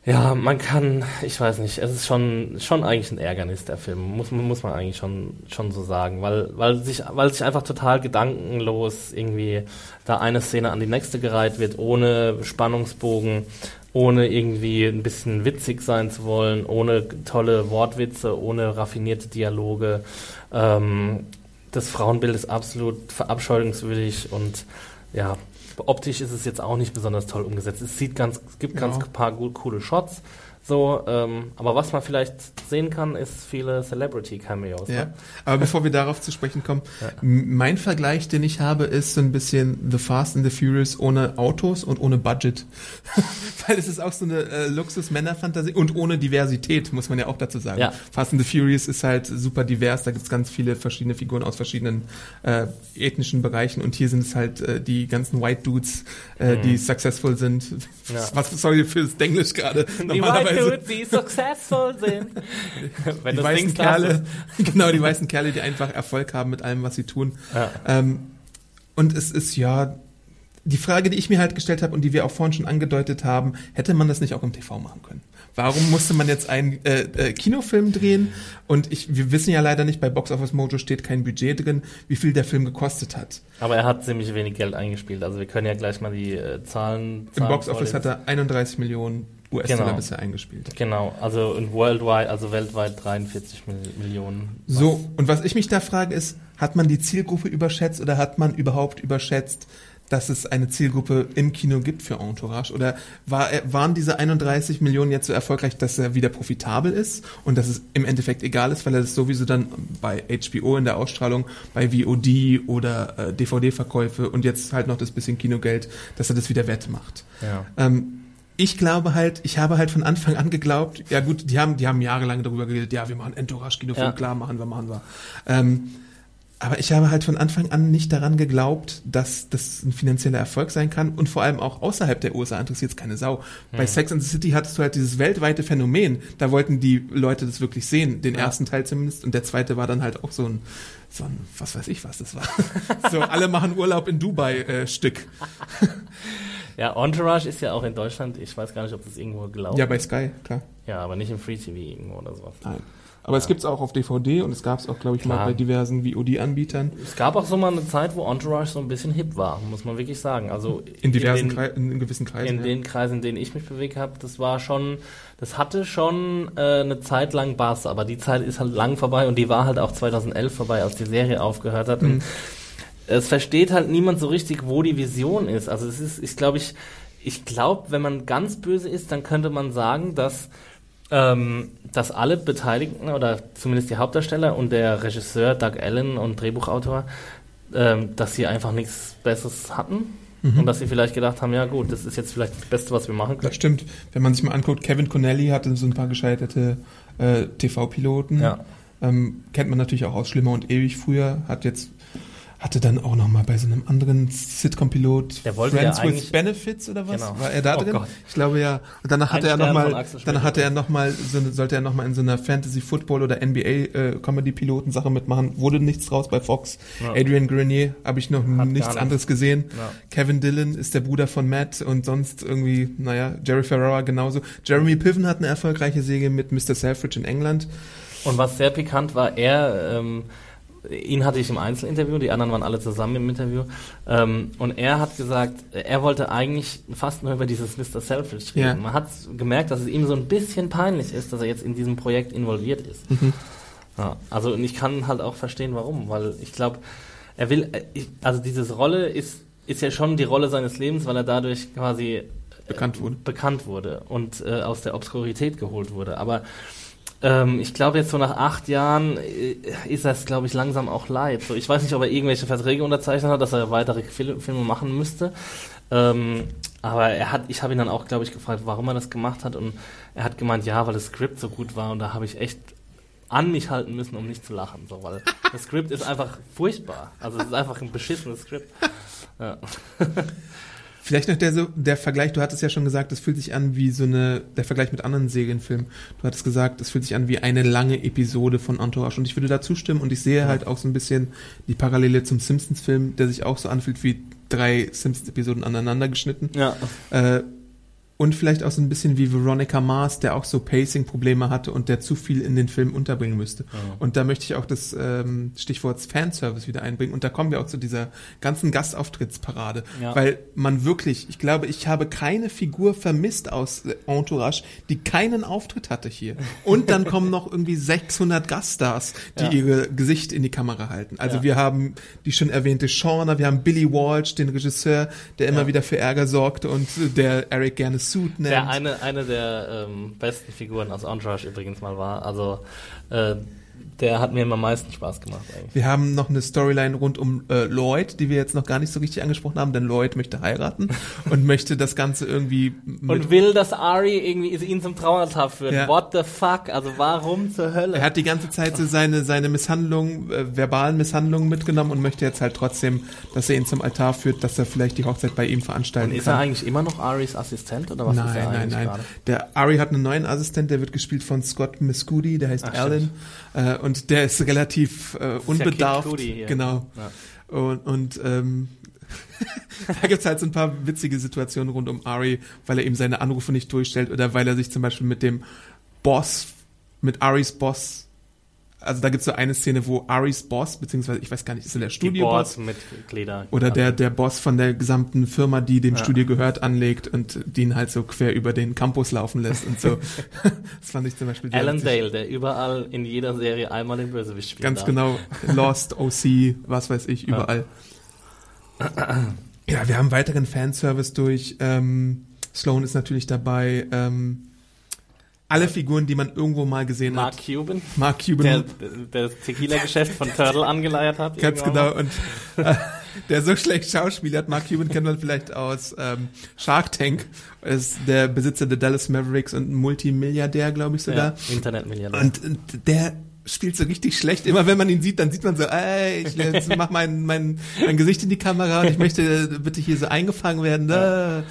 ja, man kann, ich weiß nicht, es ist schon, schon eigentlich ein Ärgernis, der Film, muss, man- muss man eigentlich schon, schon so sagen, weil, weil, sich, weil sich einfach total gedankenlos irgendwie da eine Szene an die nächste gereiht wird, ohne Spannungsbogen, ohne irgendwie ein bisschen witzig sein zu wollen, ohne tolle Wortwitze, ohne raffinierte Dialoge. Ähm, das Frauenbild ist absolut verabscheuungswürdig und ja, optisch ist es jetzt auch nicht besonders toll umgesetzt. Es sieht ganz, es gibt ganz Ja. paar gut, coole Shots. So, ähm, aber was man vielleicht sehen kann, ist viele Celebrity-Cameos. Ja. Ne? Aber bevor wir darauf zu sprechen kommen, Ja. mein Vergleich, den ich habe, ist so ein bisschen The Fast and the Furious ohne Autos und ohne Budget. *laughs* Weil es ist auch so eine äh, Luxus-Männer-Fantasie und ohne Diversität, muss man ja auch dazu sagen. Ja. Fast and the Furious ist halt super divers, da gibt's ganz viele verschiedene Figuren aus verschiedenen äh, ethnischen Bereichen und hier sind es halt äh, die ganzen White Dudes, äh, die successful sind. Mhm. Ja. Was, sorry fürs Englisch gerade. White Dudes, die successful sind. *laughs* Wenn die weißen Kerle, *laughs* genau, die weißen Kerle, die einfach Erfolg haben mit allem, was sie tun. Ja. Ähm, und es ist ja die Frage, die ich mir halt gestellt habe und die wir auch vorhin schon angedeutet haben, hätte man das nicht auch im TV machen können? Warum musste man jetzt einen äh, äh, Kinofilm drehen? Und ich, wir wissen ja leider nicht, bei Box Office Mojo steht kein Budget drin, wie viel der Film gekostet hat. Aber er hat ziemlich wenig Geld eingespielt. Also wir können ja gleich mal die äh, Zahlen. Im Zahlen Box Office hat er 31 Millionen US-Dollar Genau. bisher eingespielt. Genau, also in worldwide, also weltweit 43 Mil Millionen. So, und was ich mich da frage ist, hat man die Zielgruppe überschätzt oder hat man überhaupt überschätzt, dass es eine Zielgruppe im Kino gibt für Entourage? Oder war, er- waren diese 31 Millionen jetzt so erfolgreich, dass er wieder profitabel ist und dass es im Endeffekt egal ist, weil er das sowieso dann bei HBO in der Ausstrahlung, bei VOD oder äh, DVD-Verkäufe und jetzt halt noch das bisschen Kinogeld, dass er das wieder wettmacht? Ja. Ähm, ich glaube halt, ich habe halt von Anfang an geglaubt, ja gut, die haben, die haben jahrelang darüber geredet, ja, wir machen Entourage-Kinofilm, Ja. klar, machen wir, machen wir. Ähm, aber ich habe halt von Anfang an nicht daran geglaubt, dass das ein finanzieller Erfolg sein kann und vor allem auch außerhalb der USA interessiert es keine Sau. Bei Sex and the City hattest du halt dieses weltweite Phänomen, da wollten die Leute das wirklich sehen, den ersten Teil zumindest und der zweite war dann halt auch so ein, so ein, was weiß ich, was das war. *laughs* so, alle machen Urlaub in Dubai äh, Stück. *laughs* Ja, Entourage ist ja auch in Deutschland, ich weiß gar nicht, ob das irgendwo gelaufen Ja, bei Sky, klar. Ja, aber nicht im Free TV irgendwo oder sowas. Nein. Aber es gibt's auch auf DVD und es gab's auch, glaube ich, mal Klar. bei diversen VOD-Anbietern. Es gab auch so mal eine Zeit, wo Entourage so ein bisschen hip war, muss man wirklich sagen. Also In diversen den, Krei in gewissen Kreisen. in ja. den Kreisen, in denen ich mich bewegt habe, das war schon, das hatte schon äh, eine Zeit lang Bass, aber die Zeit ist halt lang vorbei und die war halt auch 2011 vorbei, als die Serie aufgehört hat. Mhm. Es versteht halt niemand so richtig, wo die Vision ist. Also es ist, ich glaube, ich, ich glaube, wenn man ganz böse ist, dann könnte man sagen, dass ähm, dass alle Beteiligten oder zumindest die Hauptdarsteller und der Regisseur Doug Allen und Drehbuchautor, ähm, dass sie einfach nichts Besseres hatten und dass sie vielleicht gedacht haben, ja gut, das ist jetzt vielleicht das Beste, was wir machen Das können. stimmt. Wenn man sich mal anguckt, Kevin Connelly hatte so ein paar gescheiterte äh, TV-Piloten. Ja. Ähm, kennt man natürlich auch aus Schlimmer und Ewig früher. Hat jetzt hatte dann auch noch mal bei so einem anderen Sitcom-Pilot Friends ja with Benefits oder was? Genau. War er da Oh drin? Gott. Ich glaube ja. Und danach Ein hatte er noch mal, danach hatte er noch mal so eine, sollte er noch mal in so einer Fantasy Football oder NBA äh, Comedy Piloten Sache mitmachen. Wurde nichts draus bei Fox. Ja. Adrian Grenier habe ich noch nichts nichts. anderes gesehen. Ja. Kevin Dillon ist der Bruder von Matt und sonst irgendwie, naja, Jerry Ferrara genauso. Jeremy Piven hat eine erfolgreiche Serie mit Mr. Selfridge in England. Und was sehr pikant war, er, ähm, ihn hatte ich im Einzelinterview, die anderen waren alle zusammen im Interview, ähm, und er hat gesagt, er wollte eigentlich fast nur über dieses Mr. Selfridge reden. Ja. Man hat gemerkt, dass es ihm so ein bisschen peinlich ist, dass er jetzt in diesem Projekt involviert ist. Mhm. Ja, also und ich kann halt auch verstehen, warum, weil ich glaube, er will, äh, also diese Rolle ist, ist ja schon die Rolle seines Lebens, weil er dadurch quasi Bekannt wurde. bekannt wurde und äh, aus der Obskurität geholt wurde. Aber ähm, ich glaube jetzt so nach acht Jahren äh, ist das, glaube ich, langsam auch leid. So, ich weiß nicht, ob er irgendwelche Verträge unterzeichnet hat, dass er weitere Fil Filme machen müsste. Ähm, aber er hat, ich habe ihn dann auch, glaube ich, gefragt, warum er das gemacht hat. Und er hat gemeint, ja, weil das Skript so gut war und da habe ich echt an mich halten müssen, um nicht zu lachen. So, weil das Skript ist einfach furchtbar. Also es ist einfach ein beschissenes Skript. Ja. *laughs* Vielleicht noch der, so, der Vergleich, du hattest ja schon gesagt, es fühlt sich an wie so eine, der Vergleich mit anderen Serienfilmen. Du hattest gesagt, es fühlt sich an wie eine lange Episode von Entourage. Und ich würde da zustimmen und ich sehe halt auch so ein bisschen die Parallele zum Simpsons-Film, der sich auch so anfühlt wie drei Simpsons-Episoden aneinander geschnitten. ja. Äh, und vielleicht auch so ein bisschen wie Veronica Mars, der auch so Pacing-Probleme hatte und der zu viel in den Film unterbringen müsste. Und da möchte ich auch das ähm, Stichwort Fanservice wieder einbringen. Und da kommen wir auch zu dieser ganzen Gastauftrittsparade. Ja. Weil man wirklich, ich glaube, ich habe keine Figur vermisst aus Entourage, die keinen Auftritt hatte hier. Und dann *laughs* kommen noch irgendwie 600 Gaststars, die Ja. ihre Gesicht in die Kamera halten. Also Ja. wir haben die schon erwähnte Shauna, wir haben Billy Walsh, den Regisseur, der immer wieder für Ärger sorgte und der Eric gerne Suit nennt. Der eine, eine der ähm, besten Figuren aus Entourage übrigens mal war. Also äh, der hat mir immer am meisten Spaß gemacht eigentlich. Wir haben noch eine Storyline rund um äh, Lloyd, die wir jetzt noch gar nicht so richtig angesprochen haben, denn Lloyd möchte heiraten *laughs* und möchte das Ganze irgendwie Und will, dass Ari irgendwie ihn zum Traualtar führt. Ja. What the fuck? Also warum zur Hölle? Er hat die ganze Zeit so seine, seine Misshandlung, äh, verbalen Misshandlungen mitgenommen und möchte jetzt halt trotzdem, dass er ihn zum Altar führt, dass er vielleicht die Hochzeit bei ihm veranstalten ist kann. er eigentlich immer noch Aris Assistent oder was ist er nein, nein, eigentlich nein. gerade? Der Ari hat einen neuen Assistent, der wird gespielt von Scott Mescudi, der heißt Ach, Alan. Äh, und der ist relativ äh, unbedarft. Cudi hier. genau. Ja. Und, und ähm, *laughs* da gibt's halt so ein paar witzige Situationen rund um Ari, weil er ihm seine Anrufe nicht durchstellt oder weil er sich zum Beispiel mit dem Boss, mit Aris Boss, also da gibt's so eine Szene, wo Aris Boss, beziehungsweise ich weiß gar nicht, ist er der Studioboss? Boards mit Glieder. Oder der, der Boss von der gesamten Firma, die dem Ja. Studio gehört, anlegt und den halt so quer über den Campus laufen lässt und so. *laughs* *laughs* das fand ich zum Beispiel sehr Alan. Dale, der überall in jeder Serie einmal den Bösewicht spielt. Ganz genau. *laughs* Lost, OC, was weiß ich, überall. Ja, wir haben weiteren Fanservice durch. Ähm, Sloan ist natürlich dabei. Ähm, alle Figuren, die man irgendwo mal gesehen Mark hat. Cuban, Mark Cuban. der, der das Tequila-Geschäft von Turtle angeleiert hat. Ganz genau. Und äh, der so schlecht schauspielert, Mark Cuban kennt man vielleicht aus ähm, Shark Tank. Ist der Besitzer der Dallas Mavericks und ein Multimilliardär, glaube ich sogar. Ja, Internetmilliardär. Und, und der spielt so richtig schlecht. Immer wenn man ihn sieht, dann sieht man so, ey, ich jetzt *laughs* mach mein, mein, mein Gesicht in die Kamera und ich möchte bitte hier so eingefangen werden. Ja.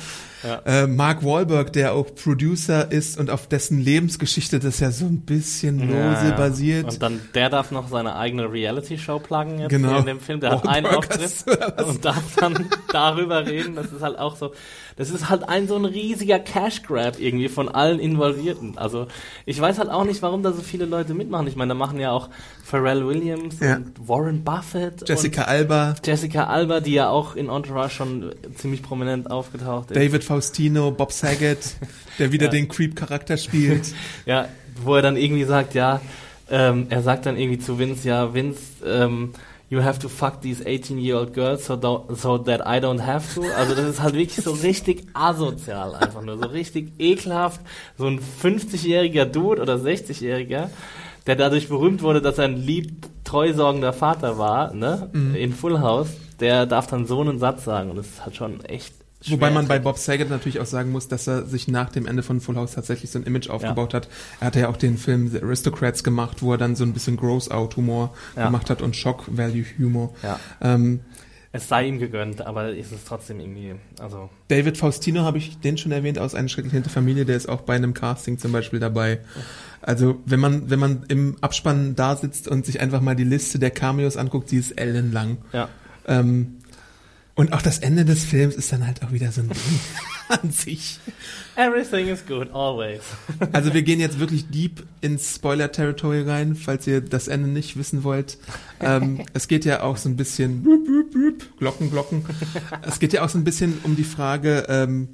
Ja. Äh, Mark Wahlberg, der auch Producer ist und auf dessen Lebensgeschichte das ja so ein bisschen lose Ja, ja. basiert. Und dann, der darf noch seine eigene Reality-Show pluggen jetzt Genau. in dem Film. Der hat einen *laughs* Auftritt und darf dann *laughs* darüber reden. Das ist halt auch so, das ist halt ein so ein riesiger Cash-Grab irgendwie von allen Involvierten. Also, ich weiß halt auch nicht, warum da so viele Leute mitmachen. Ich meine, da machen ja auch Pharrell Williams Ja. und Warren Buffett Jessica Alba, Jessica Alba, die ja auch in Entourage schon ziemlich prominent aufgetaucht ist. David Faustino, Bob Saget, *laughs* der wieder Ja. den Creep-Charakter spielt. *laughs* Ja, wo er dann irgendwie sagt, ja, ähm, er sagt dann irgendwie zu Vince, ja, Vince, ähm, you have to fuck these 18-year-old girls so, so that I don't have to. Also das ist halt wirklich so richtig asozial einfach nur, so richtig ekelhaft. So ein 50-jähriger Dude oder 60-jähriger, der dadurch berühmt wurde, dass er ein lieb, treusorgender Vater war, ne, in Full House, der darf dann so einen Satz sagen und das ist halt schon echt Wobei man bei. Bob Saget natürlich auch sagen muss, dass er sich nach dem Ende von Full House tatsächlich so ein Image aufgebaut hat. Er hatte ja auch den Film The Aristocrats gemacht, wo er dann so ein bisschen Gross-Out-Humor Ja. gemacht hat und Shock-Value-Humor. Ja. Ähm, Es sei ihm gegönnt, aber ist es trotzdem irgendwie, also David Faustino habe ich den schon erwähnt aus einer schrecklich nette Familie, der ist auch bei einem Casting zum Beispiel dabei. Also wenn man wenn man im Abspann da sitzt und sich einfach mal die Liste der Cameos anguckt, sie ist ellenlang. ja. Ähm, und auch das Ende des Films ist dann halt auch wieder so ein Ding *laughs* an sich. Everything is good, always. Also wir gehen jetzt wirklich deep ins Spoiler-Territory rein, falls ihr das Ende nicht wissen wollt. Ähm, es geht ja auch so ein bisschen Glocken, Glocken. Es geht ja auch so ein bisschen um die Frage, ähm,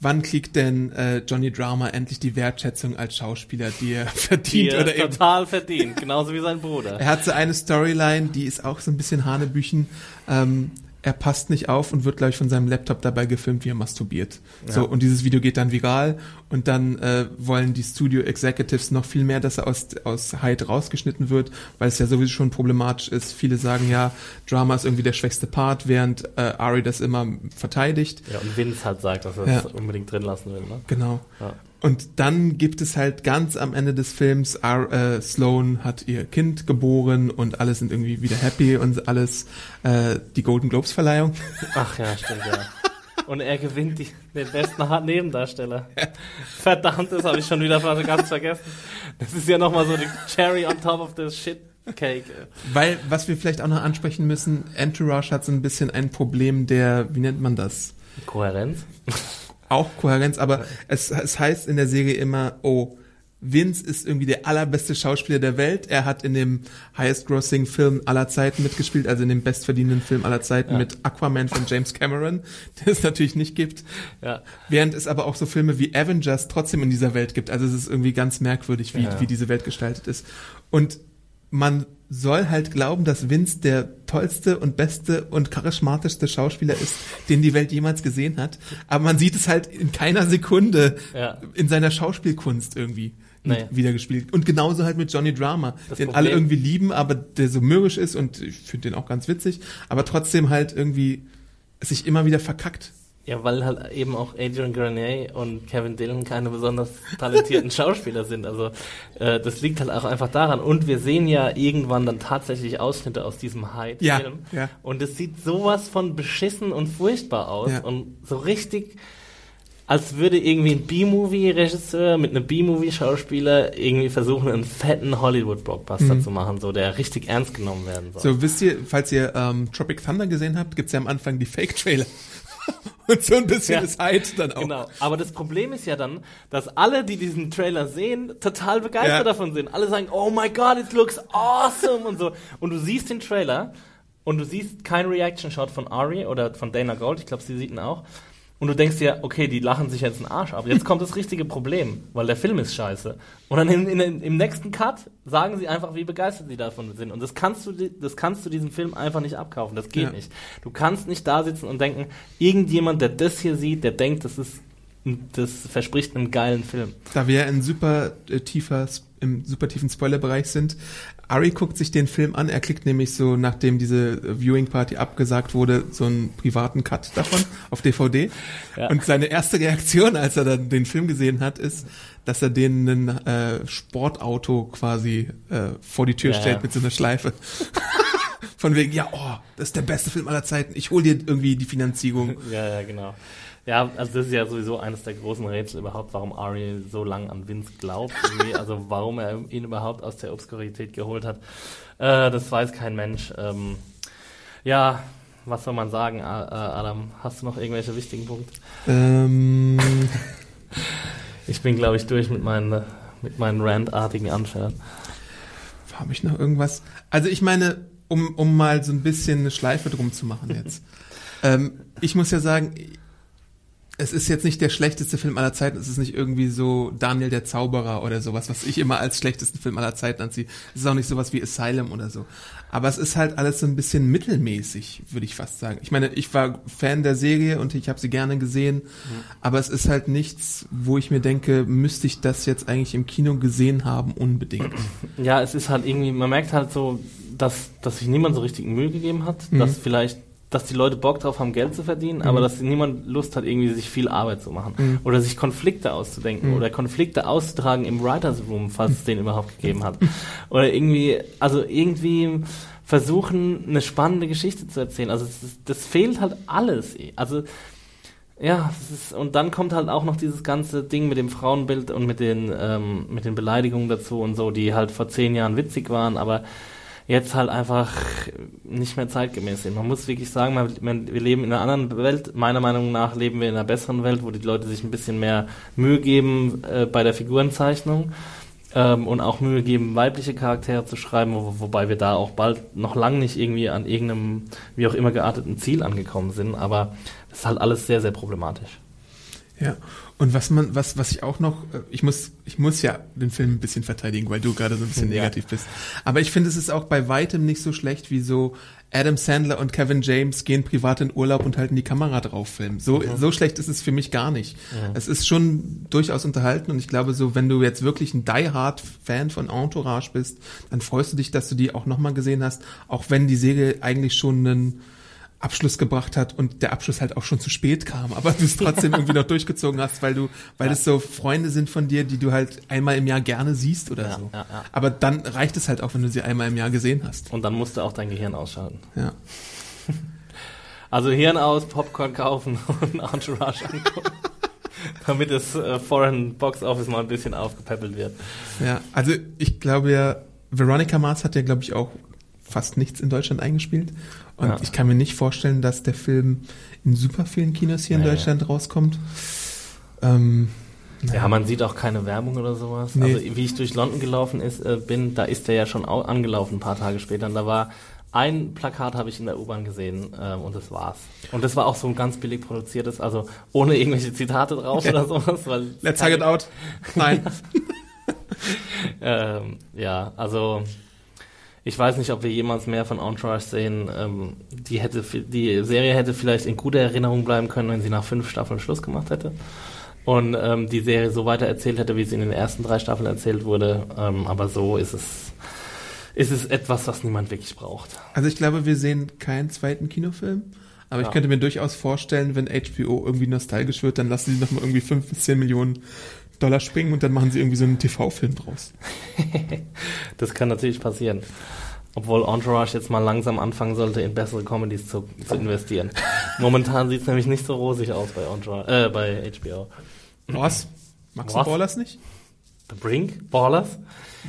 wann kriegt denn äh, Johnny Drama endlich die Wertschätzung als Schauspieler, die er *laughs* Die verdient er oder eben total verdient, genauso wie sein Bruder. er hat so eine Storyline, die ist auch so ein bisschen Hanebüchen. Ähm, er passt nicht auf und wird, glaube ich, von seinem Laptop dabei gefilmt, wie er masturbiert. So, und dieses Video geht dann viral und dann äh, wollen die Studio Executives noch viel mehr, dass er aus, aus Hyde rausgeschnitten wird, weil es ja sowieso schon problematisch ist. Viele sagen ja, Drama ist irgendwie der schwächste Part, während äh, Ari das immer verteidigt. Ja, und Vince halt sagt, dass er Ja. es unbedingt drin lassen will, ne? Genau. Ja. Und dann gibt es halt ganz am Ende des Films, R, äh, Sloan hat ihr Kind geboren und alle sind irgendwie wieder happy und alles, äh, die Golden Globes Verleihung. *laughs* Ach ja, stimmt, ja. Und er gewinnt die, den besten Nebendarsteller. Verdammt, das habe ich schon wieder fast ganz vergessen. Das ist ja nochmal so die Cherry on top of the shit cake. Weil, was wir vielleicht auch noch ansprechen müssen, Entourage hat so ein bisschen ein Problem der, wie nennt man das? Kohärenz? Auch Kohärenz, aber es, es heißt in der Serie immer, oh, Vince ist irgendwie der allerbeste Schauspieler der Welt. Er hat in dem highest-grossing Film aller Zeiten mitgespielt, also in dem bestverdienenden Film aller Zeiten Ja. mit Aquaman von James Cameron, *laughs* den es natürlich nicht gibt. Ja. Während es aber auch so Filme wie Avengers trotzdem in dieser Welt gibt. Also es ist irgendwie ganz merkwürdig, wie, Ja. wie diese Welt gestaltet ist. Und man soll halt glauben, dass Vince der tollste und beste und charismatischste Schauspieler ist, den die Welt jemals gesehen hat. Aber man sieht es halt in keiner Sekunde Ja. in seiner Schauspielkunst irgendwie Nee. wiedergespielt. Und genauso halt mit Johnny Drama, Das den Problem- alle irgendwie lieben, aber der so mürrisch ist und ich finde den auch ganz witzig, aber trotzdem halt irgendwie sich immer wieder verkackt. Ja, weil halt eben auch Adrian Grenier und Kevin Dillon keine besonders talentierten *laughs* Schauspieler sind. Also äh, das liegt halt auch einfach daran. Und wir sehen ja irgendwann dann tatsächlich Ausschnitte aus diesem Hyde-Film. Ja, ja. Und es sieht sowas von beschissen und furchtbar aus. Ja. Und so richtig, als würde irgendwie ein B-Movie-Regisseur mit einem B-Movie-Schauspieler irgendwie versuchen, einen fetten Hollywood-Blockbuster zu machen, so der richtig ernst genommen werden soll. Mhm. So, wisst ihr, falls ihr ähm, Tropic Thunder gesehen habt, gibt's ja am Anfang die Fake-Trailer. *laughs* Und so ein bisschen Ja. ist Hyde dann auch. Genau, aber das Problem ist ja dann, dass alle, die diesen Trailer sehen, total begeistert Ja. davon sind. Alle sagen, oh my god, it looks awesome und so. Und du siehst den Trailer und du siehst keinen Reaction-Shot von Ari oder von Dana Gold, ich glaube, sie sieht ihn auch. Und du denkst dir, okay, die lachen sich jetzt einen Arsch ab. Jetzt kommt das richtige Problem, weil der Film ist scheiße. Und dann in, in, im nächsten Cut sagen sie einfach, wie begeistert sie davon sind. Und das kannst du, das kannst du diesem Film einfach nicht abkaufen. Das geht Ja. nicht. Du kannst nicht da sitzen und denken, irgendjemand, der das hier sieht, der denkt, das ist, das verspricht einen geilen Film. Da wir in super äh, tiefer, im super tiefen Spoilerbereich sind, Ari guckt sich den Film an, er kriegt nämlich so, nachdem diese Viewing Party abgesagt wurde, so einen privaten Cut davon *laughs* auf DVD. Ja. Und seine erste Reaktion, als er dann den Film gesehen hat, ist, dass er denen ein äh, Sportauto quasi äh, vor die Tür Ja, stellt mit so einer Schleife. *laughs* Von wegen, ja, oh, das ist der beste Film aller Zeiten. Ich hol dir irgendwie die Finanzierung. Ja, ja, genau. Ja, also das ist ja sowieso eines der großen Rätsel überhaupt, warum Ari so lange an Vince glaubt. Irgendwie. *laughs* Also warum er ihn überhaupt aus der Obskurität geholt hat. Äh, das weiß kein Mensch. Ähm, ja, was soll man sagen, Adam? Hast du noch irgendwelche wichtigen Punkte? Ähm, Ich bin, glaube ich, durch mit meinen, mit meinen rantartigen Anfällen. Habe ich noch irgendwas? Also ich meine, um, um mal so ein bisschen eine Schleife drum zu machen jetzt. *laughs* ähm, ich muss ja sagen, es ist jetzt nicht der schlechteste Film aller Zeiten. Es ist nicht irgendwie so Daniel der Zauberer oder sowas, was ich immer als schlechtesten Film aller Zeiten anziehe. Es ist auch nicht sowas wie Asylum oder so. Aber es ist halt alles so ein bisschen mittelmäßig, würde ich fast sagen. Ich meine, ich war Fan der Serie und ich habe sie gerne gesehen. Aber es ist halt nichts, wo ich mir denke, müsste ich das jetzt eigentlich im Kino gesehen haben, unbedingt. Ja, es ist halt irgendwie, man merkt halt so, dass, dass sich niemand so richtig Mühe gegeben hat, Mhm. dass vielleicht, dass die Leute Bock drauf haben, Geld zu verdienen, aber dass niemand Lust hat, irgendwie sich viel Arbeit zu machen. Mhm. Oder sich Konflikte auszudenken oder Konflikte auszutragen im Writers Room, falls es den überhaupt gegeben hat. Oder irgendwie, also irgendwie versuchen, eine spannende Geschichte zu erzählen. Also das, das fehlt halt alles. Also ja, ist, und dann kommt halt auch noch dieses ganze Ding mit dem Frauenbild und mit den, ähm, mit den Beleidigungen dazu und so, die halt vor zehn Jahren witzig waren, aber jetzt halt einfach nicht mehr zeitgemäß sind. Man muss wirklich sagen, man, wir leben in einer anderen Welt. Meiner Meinung nach leben wir in einer besseren Welt, wo die Leute sich ein bisschen mehr Mühe geben äh, bei der Figurenzeichnung ähm, und auch Mühe geben, weibliche Charaktere zu schreiben, wo, wobei wir da auch bald noch lang nicht irgendwie an irgendeinem, wie auch immer gearteten Ziel angekommen sind, aber das ist halt alles sehr, sehr problematisch. Ja, und was man, was, was ich auch noch, äh, ich muss, ich muss ja den Film ein bisschen verteidigen, weil du gerade so ein bisschen Ja. negativ bist. Aber ich finde, es ist auch bei weitem nicht so schlecht, wie so Adam Sandler und Kevin James gehen privat in Urlaub und halten die Kamera drauf filmen. So, so schlecht ist es für mich gar nicht. Es ist schon durchaus unterhalten und ich glaube so, wenn du jetzt wirklich ein Die Hard Fan von Entourage bist, dann freust du dich, dass du die auch nochmal gesehen hast, auch wenn die Serie eigentlich schon einen Abschluss gebracht hat und der Abschluss halt auch schon zu spät kam, aber du es trotzdem *laughs* irgendwie noch durchgezogen hast, weil du, weil es so Freunde sind von dir, die du halt einmal im Jahr gerne siehst oder so. Aber dann reicht es halt auch, wenn du sie einmal im Jahr gesehen hast. Und dann musst du auch dein Gehirn ausschalten. Ja. *laughs* Also Hirn aus, Popcorn kaufen *laughs* und Entourage angucken. damit das äh, Foreign Box Office mal ein bisschen aufgepäppelt wird. Ja, also ich glaube ja, Veronica Mars hat ja, glaube ich, auch fast nichts in Deutschland eingespielt. Und Ja. ich kann mir nicht vorstellen, dass der Film in super vielen Kinos hier in Nee. Deutschland rauskommt. Ähm, Ja, man sieht auch keine Werbung oder sowas. Nee. Also wie ich durch London gelaufen ist, äh, bin, da ist der ja schon au- angelaufen ein paar Tage später. Und da war ein Plakat habe ich in der U-Bahn gesehen ähm, und das war's. Und das war auch so ein ganz billig produziertes, also ohne irgendwelche Zitate drauf oder sowas. Weil let's hug it out. *laughs* Nein. *laughs* Ähm, ja, also ich weiß nicht, ob wir jemals mehr von Entourage sehen. Ähm, die, hätte, die Serie hätte vielleicht in guter Erinnerung bleiben können, wenn sie nach fünf Staffeln Schluss gemacht hätte. Und ähm, die Serie so weiter erzählt hätte, wie es in den ersten drei Staffeln erzählt wurde. Ähm, aber so ist es, ist es etwas, was niemand wirklich braucht. Also ich glaube, wir sehen keinen zweiten Kinofilm. Aber ich Ja. könnte mir durchaus vorstellen, wenn HBO irgendwie nostalgisch wird, dann lassen sie noch mal irgendwie fünf bis zehn Millionen Dollar springen und dann machen sie irgendwie so einen TV-Film draus. *laughs* Das kann natürlich passieren. Obwohl Entourage jetzt mal langsam anfangen sollte, in bessere Comedies zu, zu investieren. *laughs* Momentan sieht es nämlich nicht so rosig aus bei, Entourage, äh, bei HBO. Was? Magst Was? du Ballers nicht? The Brink? Ballers?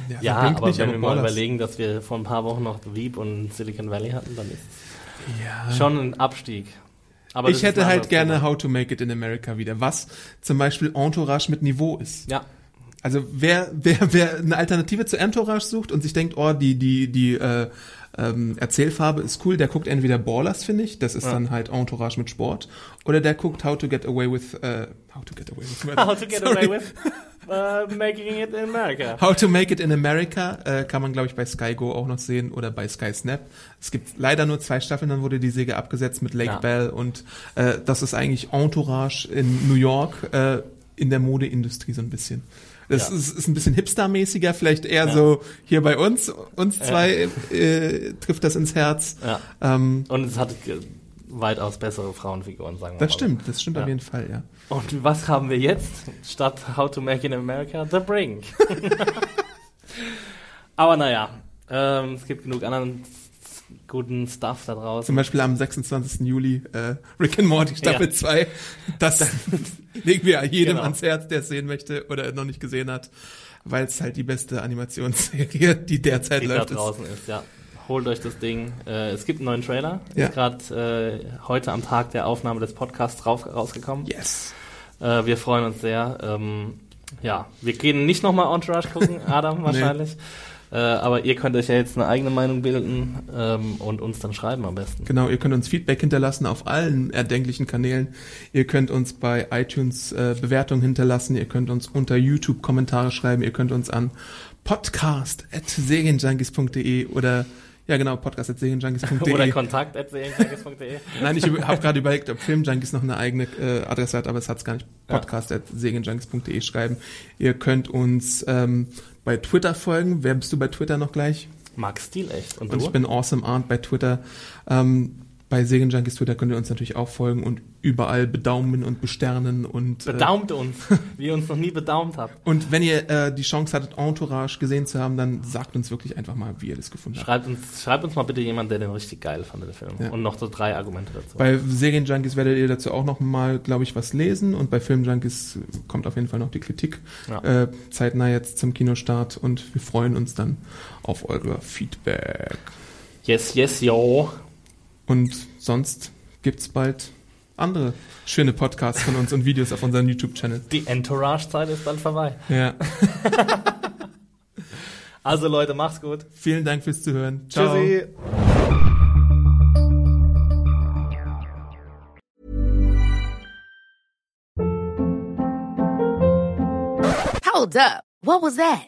Ja, Ja, aber nicht, wenn aber wir mal Ballers. überlegen, dass wir vor ein paar Wochen noch The Veep und Silicon Valley hatten, dann ist Ja. es schon ein Abstieg. Aber ich hätte halt gerne Thema. How to Make It in America wieder, was zum Beispiel Entourage mit Niveau ist. Ja, Also wer, wer, wer eine Alternative zu Entourage sucht und sich denkt, oh, die, die, die äh, ähm, Erzählfarbe ist cool. Der guckt entweder Ballers, finde ich, das ist dann halt Entourage mit Sport, oder der guckt How to Get Away with äh, How to Get Away with. How to get Sorry. away with uh, making it in America. How to Make It in America äh, kann man, glaube ich, bei Sky Go auch noch sehen oder bei Sky Snap. Es gibt leider nur zwei Staffeln, dann wurde die Säge abgesetzt mit Lake Ja. Bell und äh, das ist eigentlich Entourage in New York äh, in der Modeindustrie so ein bisschen. Das Ja. ist, ist ein bisschen hipstermäßiger, vielleicht eher Ja. so hier bei uns, uns zwei äh, trifft das ins Herz. Ja. Ähm, Und es hat weitaus bessere Frauenfiguren, sagen wir das mal. stimmt, das stimmt Ja. auf jeden Fall, ja. Und was haben wir jetzt statt How to Make in America? The Brink. *laughs* Aber naja, ähm, es gibt genug anderen guten Stuff da Zum draußen. Beispiel am 26. Juli äh, Rick and Morty Staffel Ja. 2. Das *laughs* legen wir jedem Genau. ans Herz, der es sehen möchte oder noch nicht gesehen hat, weil es halt die beste Animationsserie, die derzeit Die da läuft, ist. draußen ist, ja. Holt euch das Ding. Äh, es gibt einen neuen Trailer. Ja. Ist gerade äh, heute am Tag der Aufnahme des Podcasts drauf, rausgekommen. Yes. Äh, wir freuen uns sehr. Ähm, ja, wir gehen nicht nochmal Entourage gucken, Adam *laughs* wahrscheinlich. Äh, aber ihr könnt euch ja jetzt eine eigene Meinung bilden ähm, und uns dann schreiben am besten. Genau, ihr könnt uns Feedback hinterlassen auf allen erdenklichen Kanälen. Ihr könnt uns bei iTunes äh, Bewertungen hinterlassen. Ihr könnt uns unter YouTube Kommentare schreiben. Ihr könnt uns an podcast.serienjunkies.de oder ja genau, podcast.serienjunkies.de Oder kontakt at serienjunkies.de. *laughs* Nein, ich habe gerade überlegt, ob Filmjunkies noch eine eigene äh, Adresse hat, aber es hat es gar nicht. Podcast.segenjunkies.de schreiben. Ihr könnt uns ähm, bei Twitter folgen. Wer bist du bei Twitter noch gleich? Max Stil echt. Und, Und du? ich bin Awesome Arndt bei Twitter. Ähm, bei Segenjunkies Twitter könnt ihr uns natürlich auch folgen und überall bedaumen und besternen und äh, Bedaumt uns, *laughs* wie ihr uns noch nie bedaumt habt. und wenn ihr äh, die Chance hattet, Entourage gesehen zu haben, dann sagt uns wirklich einfach mal, wie ihr das gefunden habt. Schreibt uns, schreibt uns mal bitte jemand, der den richtig geil fand, den Film. Ja. Und noch so drei Argumente dazu. Bei Serienjunkies werdet ihr dazu auch noch mal, glaube ich, was lesen und bei Filmjunkies kommt auf jeden Fall noch die Kritik Ja. äh, zeitnah jetzt zum Kinostart und wir freuen uns dann auf eure Feedback. yes, yes, yo. Und sonst gibt's bald andere schöne Podcasts von uns und Videos auf unserem YouTube-Channel. Die Entourage-Zeit ist dann vorbei. Ja, *laughs* Also Leute, macht's gut. vielen Dank fürs Zuhören. Ciao. Tschüssi. Hold up. What was that?